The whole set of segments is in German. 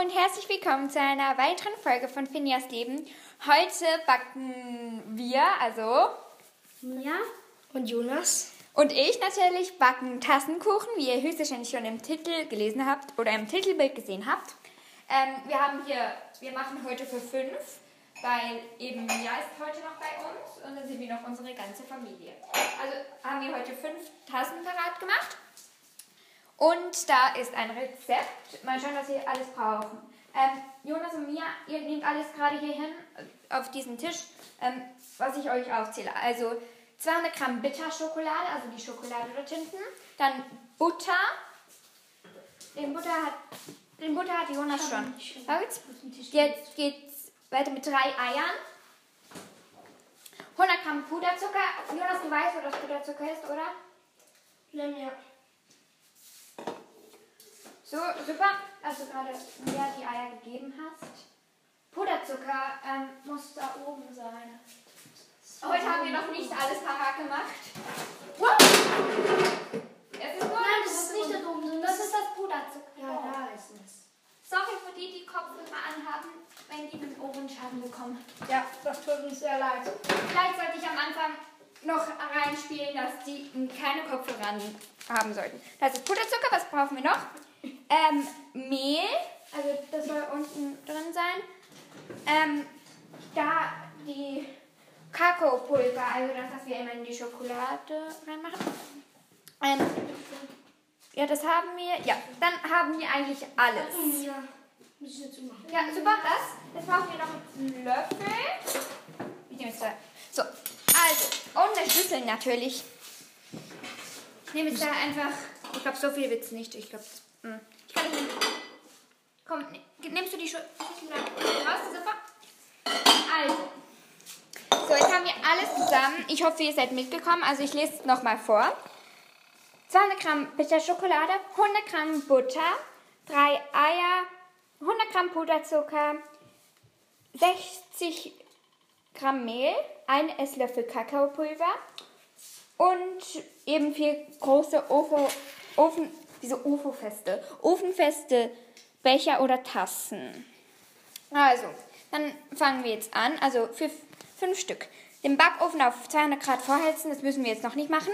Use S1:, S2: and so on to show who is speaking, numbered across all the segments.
S1: und herzlich willkommen zu einer weiteren Folge von Finjas Leben. Heute backen wir, also
S2: Mia und Jonas.
S1: und ich natürlich, backen Tassenkuchen, wie ihr höchstwahrscheinlich schon im Titel gelesen habt oder im Titelbild gesehen habt. Ähm, wir haben hier, wir machen heute für fünf, weil eben Mia ist heute noch bei uns und dann sind wir noch unsere ganze Familie. Also haben wir heute fünf Tassen parat gemacht. Und da ist ein Rezept. Mal schauen, was wir alles brauchen. Ähm, Jonas und Mia, ihr nehmt alles gerade hier hin äh, auf diesen Tisch, ähm, was ich euch aufzähle. Also 200 Gramm Bitterschokolade, also die Schokolade dort hinten. Dann Butter. Den Butter hat, den Butter hat Jonas schon. Jetzt, geht's weiter mit drei Eiern. 100 Gramm Puderzucker. Jonas, du weißt, wo das Puderzucker ist, oder?
S2: Ja.
S1: So, super, dass du gerade mir die Eier gegeben hast. Puderzucker ähm, muss da oben sein. Heute haben wir noch nicht alles parat gemacht. Wow! Es ist nur
S2: Nein, das ist nicht da oben, sondern
S1: Das ist das Puderzucker.
S2: Ja, da ist es.
S1: Sorry für die, die Kopfhörer anhaben, wenn die einen Ohrenschaden bekommen.
S2: Ja, das tut uns sehr leid.
S1: Vielleicht sollte ich am Anfang noch reinspielen, dass die keine Kopfhörer haben sollten. Das ist Puderzucker, was brauchen wir noch? Ähm, Mehl, also das soll unten drin sein. Ähm, da die Kakaopulver, also das, was wir immer in die Schokolade reinmachen. Ähm, ja, das haben wir. Ja, dann haben wir eigentlich alles.
S2: Ja, machen.
S1: Ja, super, das. Jetzt brauchen wir noch einen Löffel. Ich nehme jetzt zwei. So, also, und eine Schüssel natürlich. Ich nehme jetzt da einfach. Ich glaube, so viel wird es nicht. Ich glaube, ich kann nicht. Komm, ne- nimmst du die Schüssel raus, super? Also. So, jetzt haben wir alles zusammen. Ich hoffe, ihr seid mitgekommen. Also, ich lese es nochmal vor. 200 Gramm Bitterschokolade, 100 Gramm Butter, 3 Eier, 100 Gramm Puderzucker, 60 Gramm Mehl, ein Esslöffel Kakaopulver und eben vier große Ofo, Ofen, diese Ofo-feste, ofenfeste Becher oder Tassen. Also, dann fangen wir jetzt an. Also für fünf Stück. Den Backofen auf 200 Grad vorheizen, das müssen wir jetzt noch nicht machen.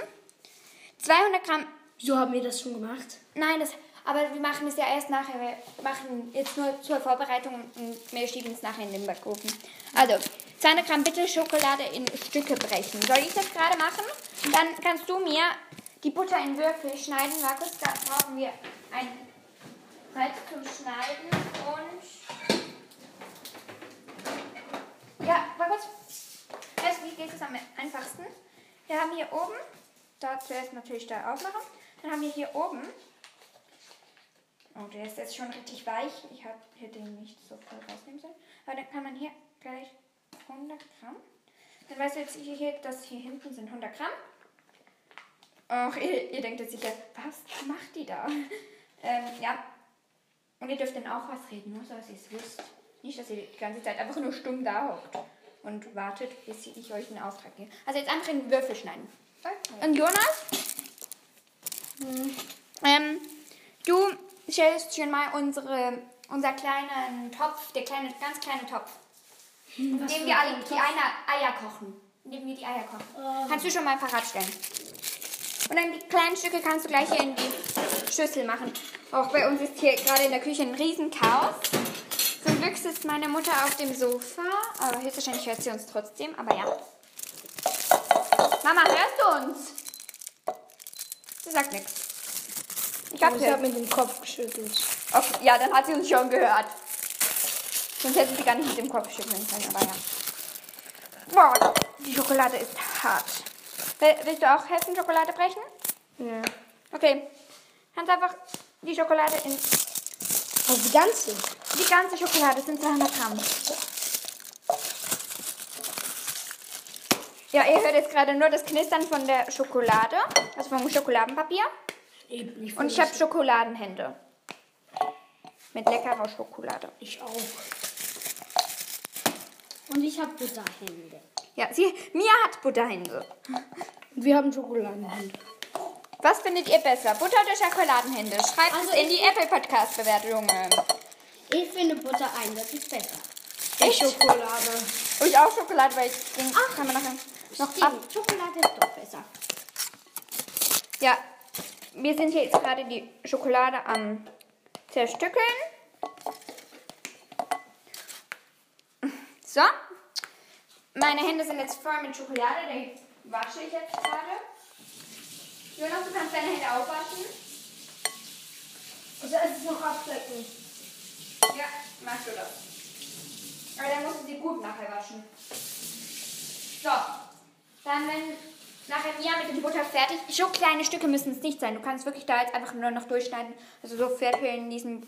S1: 200 Gramm
S2: Wieso haben wir das schon gemacht?
S1: Nein, das, aber wir machen es ja erst nachher. Wir machen jetzt nur zur Vorbereitung und wir schieben es nachher in den Backofen. Also, 200 Gramm bitte Schokolade in Stücke brechen. Soll ich das gerade machen? Dann kannst du mir die Butter in Würfel schneiden. Markus, da brauchen wir ein Brett zum Schneiden und... Ja, Markus, weißt wie geht es am einfachsten? Wir haben hier oben, da zuerst natürlich da aufmachen. Dann haben wir hier oben, oh, der ist jetzt schon richtig weich. Ich hab, hätte ihn nicht so voll rausnehmen sollen. Aber dann kann man hier gleich 100 Gramm. Dann weißt du jetzt hier, hier dass hier hinten sind 100 Gramm. Ach, ihr, ihr denkt jetzt sicher, was macht die da? ähm, ja. Und ihr dürft dann auch was reden, nur so dass ihr es wisst. Nicht, dass ihr die ganze Zeit einfach nur stumm da hockt und wartet, bis ich euch einen Auftrag gebe. Also jetzt einfach in den Würfel schneiden. Und Jonas? Ähm, du stellst schon mal unsere, unser kleinen Topf, der kleine, ganz kleine Topf. In dem wir alle die Eier, Eier kochen. In dem wir die Eier kochen. Kannst du schon mal parat stellen. Und dann die kleinen Stücke kannst du gleich hier in die Schüssel machen. Auch bei uns ist hier gerade in der Küche ein Riesenchaos. Zum Glück sitzt meine Mutter auf dem Sofa, aber höchstwahrscheinlich hört sie uns trotzdem. Aber ja. Mama, hörst du uns? Sie sagt nichts. Ich glaube,
S2: Ich
S1: sie
S2: habe mit dem Kopf geschüttelt.
S1: Okay, ja, dann hat sie uns schon gehört. Sonst hätte sie gar nicht mit dem Kopf schütteln können, aber ja. Boah, die Schokolade ist hart. Will, willst du auch helfen, Schokolade brechen?
S2: Ja.
S1: Okay. Kannst einfach die Schokolade in.
S2: Also die ganze.
S1: Die ganze Schokolade das sind 200 Gramm. Ja, ihr hört jetzt gerade nur das Knistern von der Schokolade, also vom Schokoladenpapier.
S2: Eben, ich
S1: Und ich habe Schokoladenhände. Mit leckerer Schokolade.
S2: Ich auch. Und ich habe Butterhände.
S1: Ja, sie, Mia hat Butterhände.
S2: Wir haben Schokoladenhände.
S1: Was findet ihr besser? Butter oder Schokoladenhände? Schreibt
S2: Also
S1: es in
S2: ich-
S1: die Apple Podcast Bewertungen.
S2: Ich finde Butter eindeutig besser.
S1: Echt?
S2: Schokolade.
S1: Und ich auch Schokolade, weil ich den kann man nachher noch ab.
S2: Stimmt, Schokolade ist doch besser.
S1: Ja, wir sind hier jetzt gerade die Schokolade am zerstückeln. So. Meine Hände sind jetzt voll mit Schokolade, die wasche ich jetzt gerade. Jonas, du kannst deine Hände auch waschen.
S2: Also es ist noch abdecken.
S1: Ja, machst du das. Aber dann musst du sie gut nachher waschen. So. Dann, wenn nachher Mia mit dem Butter fertig So kleine Stücke müssen es nicht sein. Du kannst wirklich da jetzt einfach nur noch durchschneiden. Also so Viertel in diesem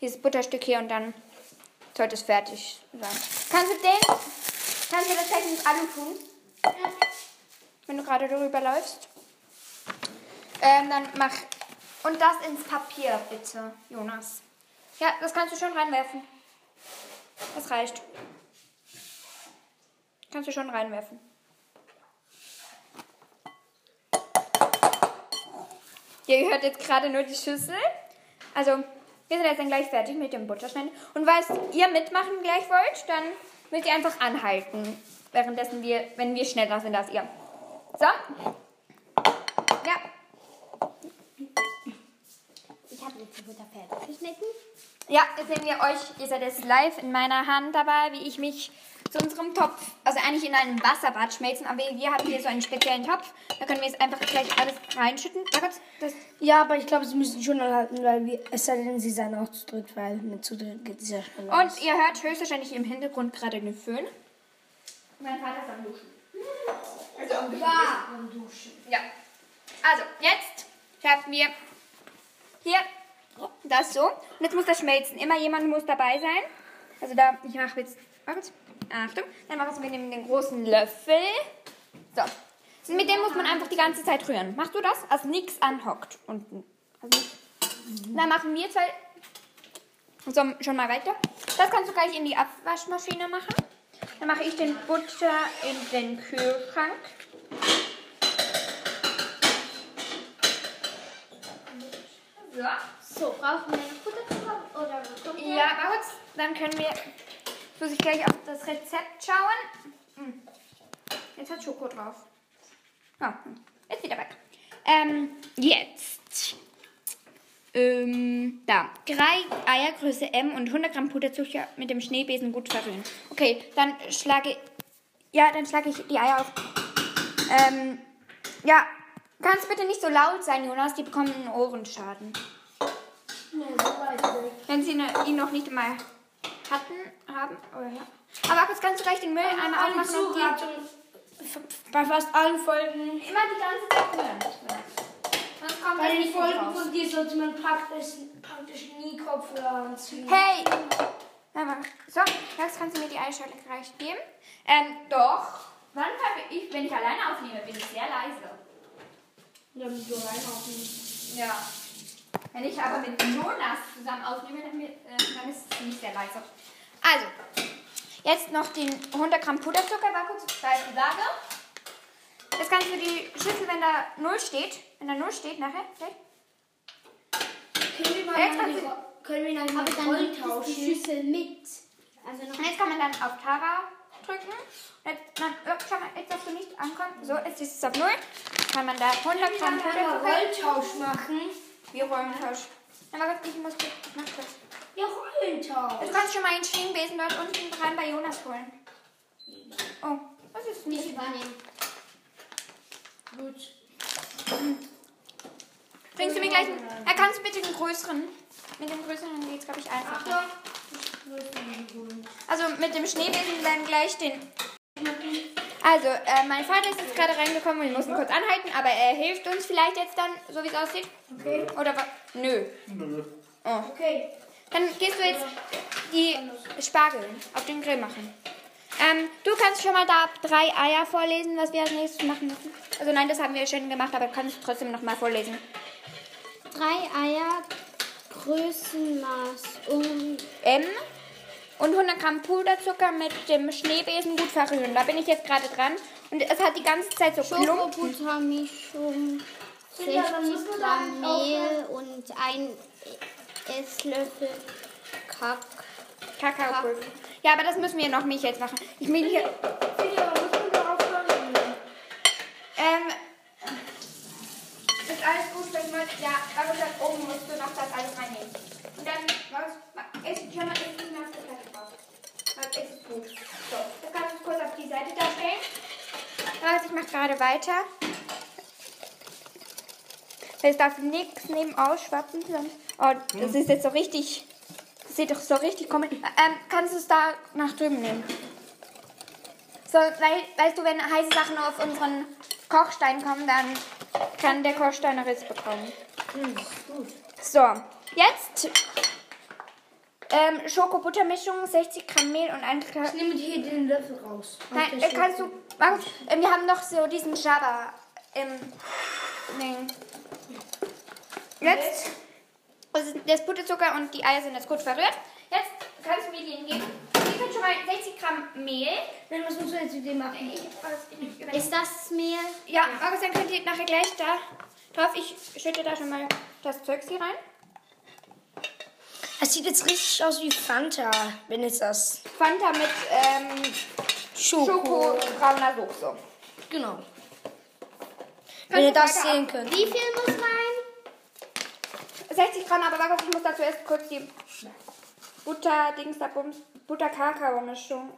S1: dieses Butterstück hier und dann sollte es fertig sein. Kannst du den, kannst du das vielleicht ins Alu tun? Wenn du gerade darüber läufst. Ähm, dann mach. Und das ins Papier, bitte, Jonas. Ja, das kannst du schon reinwerfen. Das reicht. Kannst du schon reinwerfen. Ihr hört jetzt gerade nur die Schüssel. Also, wir sind jetzt dann gleich fertig mit dem Butterschneiden. Und falls ihr mitmachen gleich wollt, dann müsst ihr einfach anhalten. Währenddessen wir, wenn wir schneller sind als ihr. So. Ja.
S2: Ich habe jetzt die Butter fertig geschnitten.
S1: Ja, jetzt sehen wir euch, ihr seid jetzt live in meiner Hand dabei, wie ich mich zu unserem Topf, also eigentlich in einem Wasserbad schmelzen, aber wir haben hier so einen speziellen Topf, da können wir jetzt einfach gleich alles reinschütten. Das,
S2: Ja, aber ich glaube, sie müssen schon anhalten, weil wir, es sei denn, sie seien auch zu dritt, weil mit zu dritt geht es ja aus.
S1: und ihr hört höchstwahrscheinlich im Hintergrund gerade den Föhn. Mein Vater ist am Duschen. Also am Duschen. Ja. Also, jetzt haben wir hier das so. Und jetzt muss das schmelzen. Immer jemand muss dabei sein. Also da, ich mache jetzt, warte, Achtung, dann machen wir mit den großen Löffel. So. Und mit dem muss man einfach die ganze Zeit rühren. Machst du das? Also nichts anhockt unten. Also. Dann machen wir zwei so, schon mal weiter. Das kannst du gleich in die Abwaschmaschine machen. Dann mache ich den Butter in den Kühlschrank. So.
S2: So, brauchen wir noch Butterzucker oder kommt?
S1: Ja, uns, dann können wir, jetzt muss ich gleich auf das Rezept schauen. Hm. Jetzt hat Schoko drauf. Ja, hm. ist wieder weg. Ähm, jetzt. Ähm, da. Drei Eier Größe M und 100 Gramm Puderzucker mit dem Schneebesen gut verrühren. Okay, dann schlage ja, dann schlage ich die Eier auf. Ähm, ja, kannst bitte nicht so laut sein, Jonas, die bekommen einen Ohrenschaden.
S2: Nee.
S1: Wenn sie ihn noch nicht mal hatten, haben. Oder ja. Aber kannst du gleich den Müll einmal
S2: Eine
S1: aufmachen und die
S2: bei fast allen Folgen.
S1: immer die ganze Zeit. Sonst kommt
S2: Bei den Folgen von dir sollte man praktisch, praktisch nie Kopfhörer anziehen.
S1: Hey! So, jetzt kannst du mir die Eierschale gleich geben. Ähm, doch. Wann habe ich, wenn ich alleine aufnehme, bin ich sehr leise.
S2: Damit du reinhauen.
S1: Ja. Wenn ich aber mit Jonas zusammen aufnehme, dann, äh, dann ist es nicht sehr leise. Also, jetzt noch den 100 Gramm Puderzucker, war kurz bei Lage. Jetzt kannst du die Schüssel, wenn da 0 steht, wenn da 0 steht nachher, okay?
S2: Können wir mal
S1: kannst du-
S2: können wir dann
S3: Aber dann die
S2: tauschen?
S3: Schüssel mit. Also
S1: Und jetzt kann man dann auf Tara drücken. Und Jetzt, nein, oh, schau mal, jetzt darfst du nicht ankommen. So, jetzt ist es auf 0. Kann man da 100 Gramm Puderzucker.
S2: einen Rolltausch machen?
S1: Wir Rollentausch. Aber Gott, ich muss kurz, ich mach kurz.
S2: Ja, Rollentausch.
S1: Du kannst schon mal einen Schwingbesen dort unten rein bei Jonas holen. Oh, was ist denn
S3: nicht
S1: das?
S3: übernehmen.
S2: Gut.
S1: Bringst du mir gleich einen. Ja, kannst du bitte den größeren? Mit dem größeren geht's, glaube ich, einfacher.
S2: Ich ihn holen.
S1: Also mit dem Schneebesen dann gleich den. Also, äh, mein Vater ist jetzt gerade reingekommen und wir mussten kurz anhalten, aber er hilft uns vielleicht jetzt dann, so wie es aussieht.
S2: Okay.
S1: Oder was? Nö. Oh.
S2: Okay.
S1: Dann gehst du jetzt die Spargel auf den Grill machen. Ähm, du kannst schon mal da drei Eier vorlesen, was wir als nächstes machen müssen. Also nein, das haben wir schon gemacht, aber kannst du trotzdem noch mal vorlesen.
S3: Drei Eier, Größenmaß um
S1: M und 100 Gramm Puderzucker mit dem Schneebesen gut verrühren. Da bin ich jetzt gerade dran. Und es hat die ganze Zeit so Klumpen.
S3: Schokobuttermischung,
S2: Ja, dann
S3: 60
S2: musst du
S3: Gramm Mehl und ein Esslöffel Kakao.
S1: Kakaopulver. Ja, aber das müssen wir noch nicht jetzt machen. Ich will hier. Ähm. Ist alles gut, wenn man. Ja, aber dann oben musst du noch das alles reinnehmen. Und dann. Was, ist, schon mal ist nicht mehr auf der Platte drauf. Das ist gut. So, das kannst du kurz auf die Seite da stellen. Also ich mache gerade weiter. Es darf nichts neben ausschwappen. sonst- Oh, das ist jetzt so richtig. Das sieht doch so richtig komisch. Ähm, kannst du es da nach drüben nehmen? So, weil, weißt du, wenn heiße Sachen auf unseren Kochstein kommen, dann kann der Kochstein einen Riss bekommen. So, jetzt ähm, Schoko-Butter-Mischung, 60 Gramm Mehl und ein Kla
S2: Ich nehme hier den Löffel raus.
S1: Nein, äh, kannst du. Markus, äh, wir haben noch so diesen Jabba im Ding. Jetzt. Also das Butterzucker und die Eier sind jetzt gut verrührt. Jetzt kannst du mir den geben. Hier sind schon mal 60 Gramm Mehl.
S2: Nein, was musst du jetzt mit dem machen?
S3: Ist das Mehl?
S1: Ja, Markus, dann könnt ihr nachher gleich da drauf. Ich schütte da schon mal das Zeugs hier rein.
S2: Es sieht jetzt richtig aus wie Fanta, wenn es das
S1: Fanta mit ähm,
S2: Schoko.
S1: Schoko-brauner Soße.
S2: Genau. Wenn ihr das sehen könnt.
S3: Wie viel muss rein?
S1: 60 Gramm, aber Markus, ich muss da zuerst kurz die Butter, Dings da Bums, Butter-Kakao-Mischung,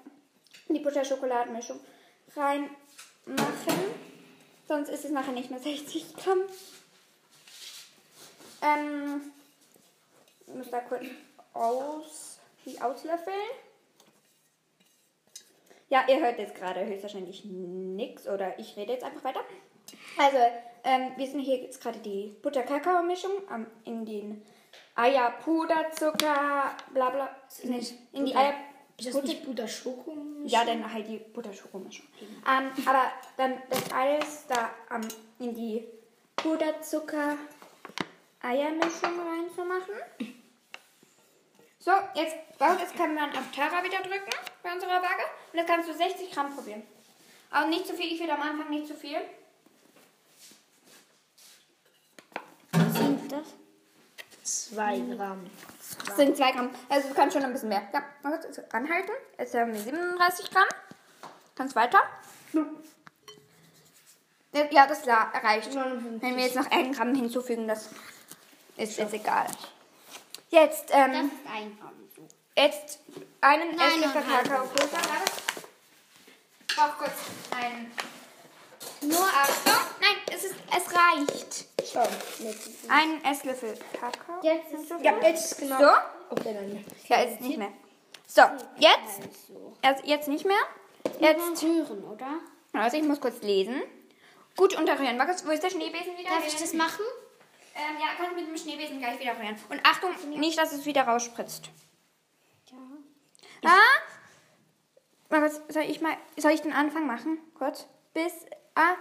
S1: die Butter-Schokoladenmischung reinmachen. Sonst ist es nachher nicht mehr 60 Gramm. Ähm, ich muss da kurz aus, die auslöffeln. Ja, ihr hört jetzt gerade höchstwahrscheinlich nichts oder ich rede jetzt einfach weiter. Also, ähm, wir sind hier jetzt gerade die Butter-Kakao-Mischung ähm, in den Eier, Puder, Zucker, bla bla.
S2: nicht
S1: in die Eier.
S2: Ist das
S1: Butter-
S2: nicht Butter Schoko?
S1: ja, dann halt die Butter-Schoko-Mischung. Ähm, aber dann das alles da ähm, in die Puder-Zucker-Eiermischung reinzumachen. So, jetzt, jetzt kann man auf Tara wieder drücken bei unserer Waage. Und jetzt kannst du 60 Gramm probieren. Aber nicht zu viel, ich will am Anfang nicht zu viel.
S3: Sind das?
S2: Zwei Gramm.
S1: Das sind 2 Gramm. Also du kannst schon ein bisschen mehr. Ja, kurz anhalten. Jetzt haben wir 37 Gramm. Kannst weiter. Ja, das la- reicht.
S2: 59.
S1: Wenn wir jetzt noch 1 Gramm hinzufügen, das ist jetzt egal. Jetzt,
S3: Das
S1: ähm,
S3: ist einfach so.
S1: jetzt einen Esslöffel. Kakaopulver. Warte. Ich brauche kurz ein... Nur Achtung. Nein, es, ist, es reicht.
S2: Schon.
S1: Ein Esslöffel Kakao.
S3: Jetzt ist es
S2: Ja, jetzt ist genau.
S1: So?
S2: Okay, dann.
S1: Ja, jetzt nicht mehr. So, jetzt,
S3: so.
S1: also jetzt nicht mehr.
S3: Jetzt rühren, oder?
S1: also ich muss kurz lesen. Gut unterrühren. Markus, wo ist der Schneebesen wieder?
S3: Darf ich das machen?
S1: Ähm, ja, kannst mit dem Schneebesen gleich wieder rühren. Und Achtung, nicht, dass es wieder rausspritzt.
S3: Ja.
S1: Ah! Markus, soll ich mal, soll ich den Anfang machen? Kurz. Bis, ah.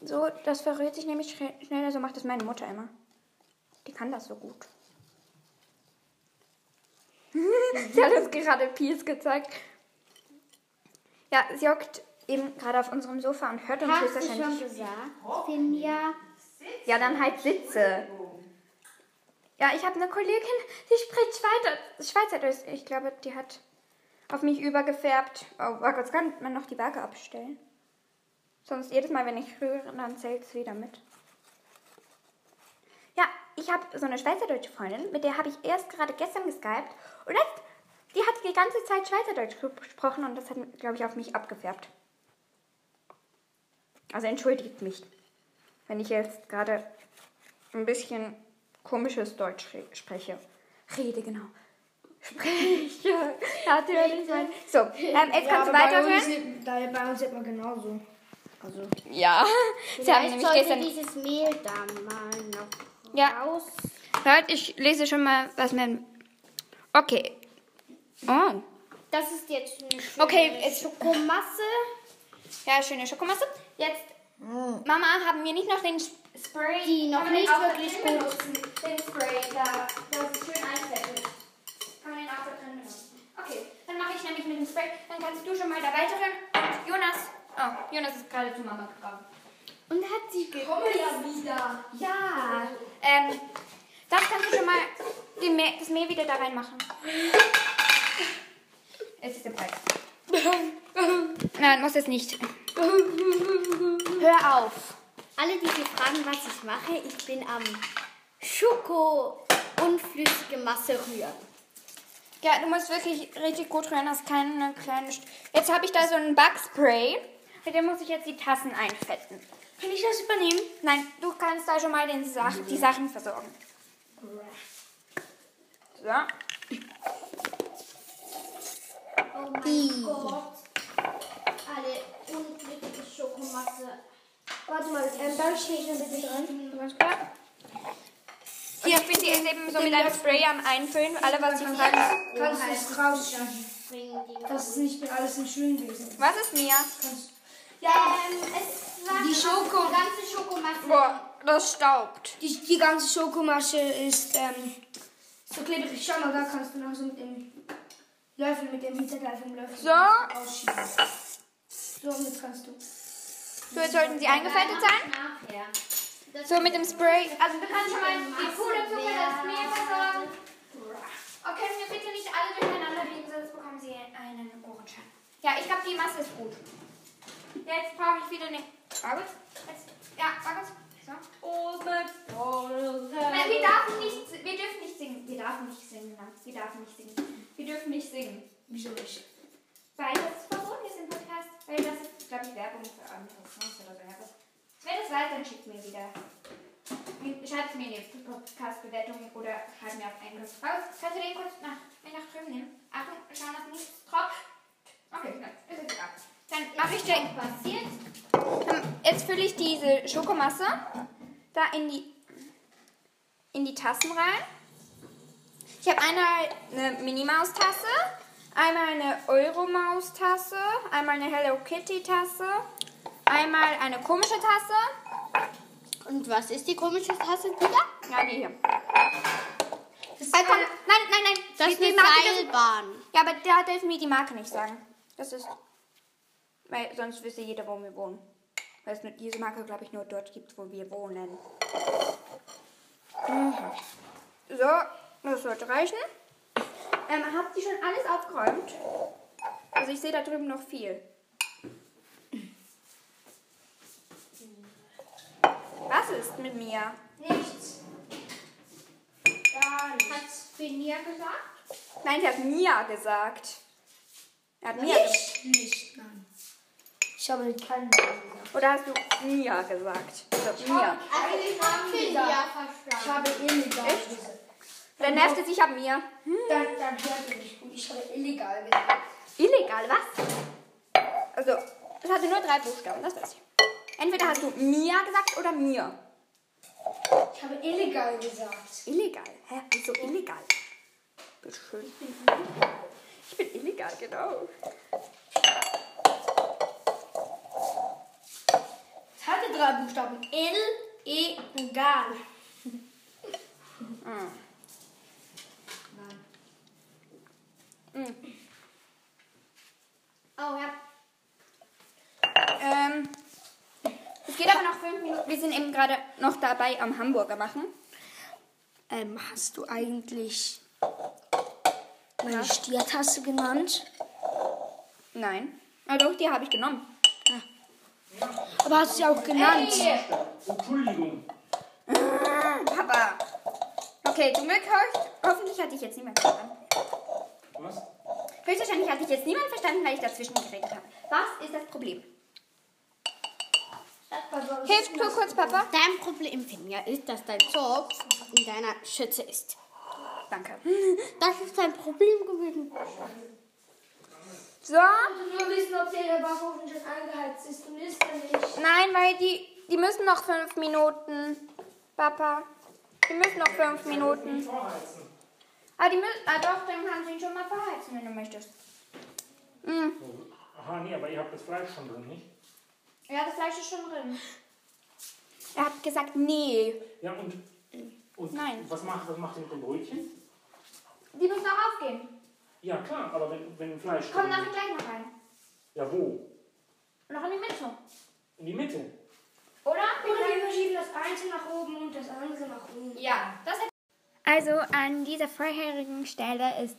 S1: So, das verrührt sich nämlich schnell- schneller. So macht das meine Mutter immer. Die kann das so gut. sie hat uns gerade Peace gezeigt. Ja, sie hockt eben gerade auf unserem Sofa und hört uns
S3: Hast du schon
S1: höchstwahrscheinlich.
S3: gesagt? Finja.
S1: Ja, dann halt sitze. Ja, ich habe eine Kollegin, die spricht Schweizer, Schweizerdeutsch. Ich glaube, die hat auf mich übergefärbt. Oh, oh Gott, kann man noch die Waage abstellen? Sonst jedes Mal, wenn ich rühre, dann zählt es wieder mit. Ja, ich habe so eine schweizerdeutsche Freundin, mit der habe ich erst gerade gestern geskypt. Und jetzt, die hat die ganze Zeit Schweizerdeutsch gesprochen und das hat, glaube ich, auf mich abgefärbt. Also entschuldigt mich, wenn ich jetzt gerade ein bisschen komisches Deutsch re- spreche. Rede, genau. Spreche. Natürlich. So, ähm, jetzt kannst du weiterhören.
S2: Bei uns immer genauso. Also.
S1: Ja, sie haben
S3: Vielleicht
S1: nämlich
S3: sollte
S1: gestern...
S3: dieses Mehl da mal noch
S1: Ja.
S3: raus.
S1: Hört, ich lese schon mal, was man... Okay. Oh.
S3: Das ist jetzt eine schöne
S1: Okay,
S3: Schokomasse.
S1: Ja, schöne Schokomasse. Jetzt, Mama, haben wir nicht noch den Sp- Spray?
S3: Die noch nicht
S1: auch da
S3: wirklich
S1: drin benutzen? Den Spray, da, das ist schön einfettet. Kann man den auch da drin benutzen? Okay, dann mache ich nämlich mit dem Spray. Dann kannst du schon mal da weiterhin. Jonas, oh, Jonas ist gerade zu Mama gekommen.
S3: Und hat sie ge
S1: ja wieder. Ja. Ähm, das kannst du schon mal die Mehl, das Mehl wieder da reinmachen. Es ist der Preis. Nein, muss es nicht. Hör auf.
S3: Alle, die sich fragen, was ich mache, ich bin am Schoko und flüssige Masse rühren.
S1: Ja, du musst wirklich richtig gut rühren, das ist keine kleine... St jetzt habe ich da so ein Backspray. Mit dem muss ich jetzt die Tassen einfetten.
S2: Kann ich das übernehmen?
S1: Nein, du kannst da schon mal den Sach die Sachen versorgen. So.
S3: Oh mein Gott. Alle unflüssige Schokomasse.
S2: Warte mal, ähm, dann stehe ich noch bitte dran.
S1: Ganz klar. Hier, ich bin jetzt eben so mit einem Spray am Einfüllen. Alle, was sie fragen.
S2: Kannst du es raus?
S3: Bringen die.
S2: Das ist nicht mehr alles in schön gewesen.
S1: Was ist Mia?
S2: Ja,
S3: Ähm, es war
S2: Die Schoko-
S3: die ganze Schokomasse.
S1: Boah, das staubt.
S2: die, die ganze Schokomasche ist ähm, so klebrig. Schau mal, da kannst du noch so mit dem Löffel, mit dem Hinterteil vom Löffel
S1: So.
S2: ausschieben. So, und jetzt kannst du.
S1: So, jetzt sollten sie eingefettet sein. So, mit dem Spray. Also, du kannst schon mal die Puderzucker, das Mehl versorgen. Okay, wir bitte nicht alle durcheinander legen, sonst bekommen sie einen Ohrenschaden. Ja, ich glaube, die Masse ist gut. Jetzt brauche ich wieder eine. Warte, jetzt. Ja, warte. So. Nein, wir dürfen nicht, wir dürfen nicht singen. Wir dürfen nicht singen. Wir dürfen nicht singen. Wir dürfen nicht singen.
S2: Wieso nicht?
S1: Weil das verboten ist im Podcast. Weil das ist, glaube ich, Werbung für andere Songs oder so. Wer das weiß, dann schickt mir wieder. Schreibt es mir in die Podcast-Bewertung oder schreibt mir auf Einkauf raus. Kannst du den kurz nach, nach drüben nehmen? Achtung, schauen, dass nichts tropft. Okay, nein, ist jetzt egal. Dann mache ich den.
S3: passiert.
S1: Ähm, Jetzt fülle ich diese Schokomasse da in die, in die Tassen rein. Ich habe einmal eine Minimaus-Tasse, einmal eine Euro-Maus-Tasse, einmal eine Hello Kitty-Tasse, einmal eine komische Tasse.
S3: Und was ist die komische Tasse wieder?
S1: Ja, die hier. Äh, komm, nein, nein, nein.
S3: Das ist
S1: die
S3: eine Seilbahn.
S1: Ja, aber da dürfen wir die Marke nicht sagen. Das ist. Weil sonst wüsste jeder, wo wir wohnen. Weil es diese Marke, glaube ich, nur dort gibt, wo wir wohnen. Mhm. So, das sollte reichen. Ähm, habt ihr schon alles aufgeräumt? Also ich sehe da drüben noch viel. Was ist mit mir?
S2: Nichts. Gar nichts.
S3: Hat's Benia gesagt?
S1: Nein, er hat Mia gesagt. Er hat Mia gesagt.
S2: Nicht, nein. Ich habe keinen Namen gesagt.
S1: Oder hast du Mia gesagt? Also Mia.
S3: Also ich habe
S2: Ich
S3: verstanden.
S2: habe illegal gesagt.
S1: Dann nervt es, ich habe Mia.
S2: Dann, dann hört ihr nicht gut. Ich habe illegal gesagt.
S1: Illegal, was? Also, es hatte nur drei Buchstaben, das weiß ich. Entweder hast du Mia gesagt oder mir.
S2: Ich habe illegal gesagt.
S1: Illegal? Hä? Wieso illegal? Bin illegal. Ich bin illegal, genau.
S2: Es hatte drei Buchstaben. L, E, egal.
S3: Oh ja.
S1: Ähm, es geht aber noch fünf Minuten. Wir sind eben gerade noch dabei am Hamburger machen.
S2: Ähm, hast du eigentlich meine Stiertasse genannt?
S1: Nein. Ah doch, die habe ich genommen.
S2: Aber hast du sie auch genannt?
S4: Entschuldigung.
S1: Papa. Okay, du Glück, hoffentlich hat dich jetzt niemand verstanden.
S4: Was?
S1: Höchstwahrscheinlich hat dich jetzt niemand verstanden, weil ich dazwischen geredet habe. Was ist das Problem? Hilfst du kurz, Papa?
S3: Dein Problem, Finja, ist, dass dein Zopf in deiner Schütze ist.
S1: Danke.
S3: Das ist dein Problem gewesen.
S1: So.
S2: nur wissen, ob der Backofen schon angeheizt ist und ist er nicht.
S1: Nein, weil die, die müssen noch fünf Minuten. Papa. Die müssen noch fünf Minuten. Ah, die müssen. Ah, doch, dann kannst du ihn schon mal verheizen, wenn du möchtest. Mm.
S4: Aha, nee, aber ihr habt das Fleisch schon drin, nicht?
S1: Ja, das Fleisch ist schon drin. Er hat gesagt, nee.
S4: Ja, und, und
S1: Nein.
S4: Was, macht, was macht ihr mit dem Brötchen?
S1: Die müssen noch aufgehen.
S4: Ja, klar, aber wenn, wenn Fleisch
S1: Komm nachher gleich noch rein.
S4: Ja, wo?
S1: Noch in die Mitte.
S4: In die Mitte.
S1: Oder?
S2: Oder wir verschieben das eine nach oben und das andere nach unten.
S1: Ja, das hat. Also an dieser vorherigen Stelle ist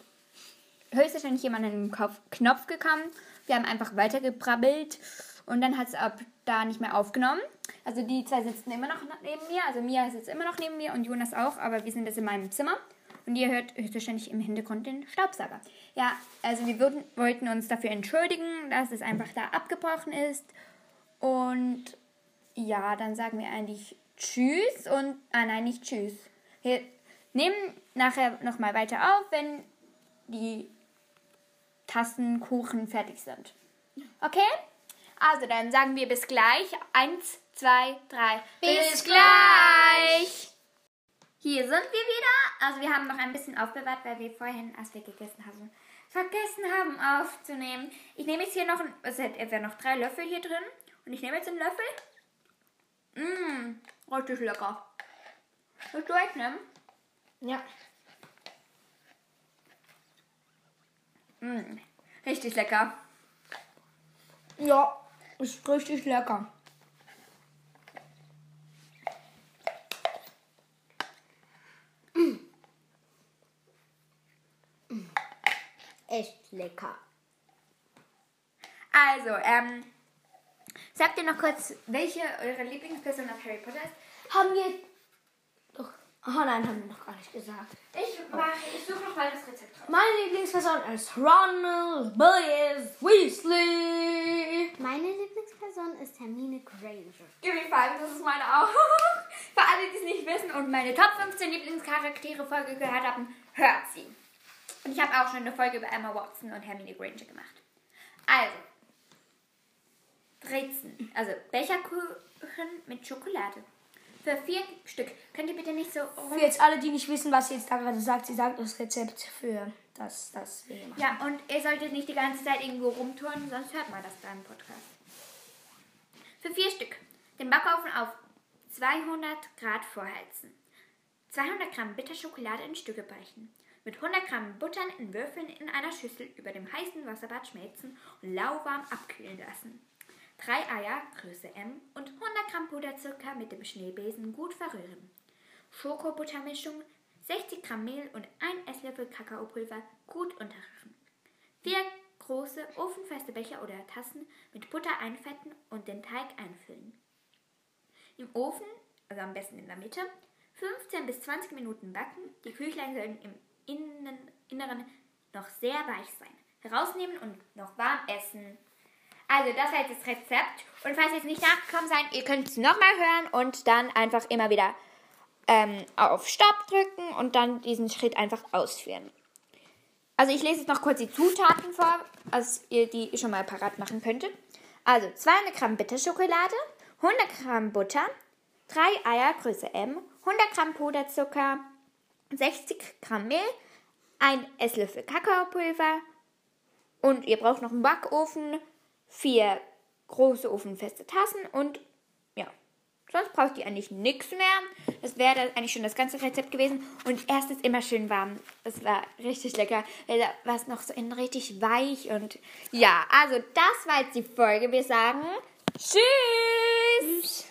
S1: höchstwahrscheinlich jemand an den Kopf Knopf gekommen. Wir haben einfach weitergebrabbelt und dann hat es ab da nicht mehr aufgenommen. Also die zwei sitzen immer noch neben mir. Also Mia sitzt immer noch neben mir und Jonas auch, aber wir sind jetzt in meinem Zimmer. Und ihr hört höchstwahrscheinlich im Hintergrund den Staubsauger. Ja, also wir würden, wollten uns dafür entschuldigen, dass es einfach da abgebrochen ist. Und ja, dann sagen wir eigentlich Tschüss und, ah nein, nicht Tschüss. Wir nehmen nachher nochmal weiter auf, wenn die Tassenkuchen fertig sind. Okay? Also dann sagen wir bis gleich. Eins, zwei, drei.
S2: Bis gleich.
S1: Hier sind wir wieder. Also wir haben noch ein bisschen aufbewahrt, weil wir vorhin, als wir gegessen haben, vergessen haben aufzunehmen. Ich nehme jetzt hier noch, ein, es sind etwa noch drei Löffel hier drin. Und ich nehme jetzt einen Löffel. Mmm, richtig lecker. Willst du wegnehmen?
S2: Ja.
S1: Mmm, richtig lecker.
S2: Ja, ist richtig lecker.
S3: Echt lecker.
S1: Also, ähm, sagt ihr noch kurz, welche eure Lieblingsperson auf Harry Potter ist?
S2: Haben wir. Doch. Oh nein, haben wir noch gar nicht gesagt.
S1: Ich mache, ich suche noch mal das Rezept raus.
S2: Meine Lieblingsperson ist Ronald Williams Weasley.
S3: Meine Lieblingsperson ist Hermine Granger.
S1: Give me five, das ist meine auch. Für alle, die es nicht wissen und meine Top 15 Lieblingscharaktere Folge gehört haben, hört sie. Und ich habe auch schon eine Folge über Emma Watson und Hermine Granger gemacht. Also, Brezen, also Becherkuchen mit Schokolade. Für vier Stück. Könnt ihr bitte nicht so rum...
S2: Für jetzt alle, die nicht wissen, was sie jetzt da gerade sagt, sie sagt das Rezept für das, das wir machen.
S1: Ja, und ihr solltet nicht die ganze Zeit irgendwo rumturnen, sonst hört man das beim Podcast. Für vier Stück. Den Backofen auf 200 Grad vorheizen. 200 Gramm Bitterschokolade in Stücke brechen. Mit 100 Gramm Buttern in Würfeln in einer Schüssel über dem heißen Wasserbad schmelzen und lauwarm abkühlen lassen. 3 Eier, Größe M und 100 Gramm Puderzucker mit dem Schneebesen gut verrühren. Schokobuttermischung, 60 Gramm Mehl und 1 Esslöffel Kakaopulver gut unterrühren. 4 große ofenfeste Becher oder Tassen mit Butter einfetten und den Teig einfüllen. Im Ofen, also am besten in der Mitte, 15 bis 20 Minuten backen. Die Küchlein sollen im Innen, Inneren noch sehr weich sein. Herausnehmen und noch warm essen. Also, das war jetzt das Rezept. Und falls ihr jetzt nicht nachgekommen seid, ihr könnt es nochmal hören und dann einfach immer wieder ähm, auf Stopp drücken und dann diesen Schritt einfach ausführen. Also, ich lese jetzt noch kurz die Zutaten vor, als ihr die schon mal parat machen könntet. Also, 200 Gramm Bitterschokolade, 100 Gramm Butter, 3 Eier Größe M, 100 Gramm Puderzucker, 60 Gramm Mehl, 1 Esslöffel Kakaopulver und ihr braucht noch einen Backofen, vier große ofenfeste Tassen und ja, sonst braucht ihr eigentlich nichts mehr. Das wäre eigentlich schon das ganze Rezept gewesen. Und erst ist immer schön warm. Das war richtig lecker, da war es noch so in richtig weich und ja, also das war jetzt die Folge. Wir sagen Tschüss.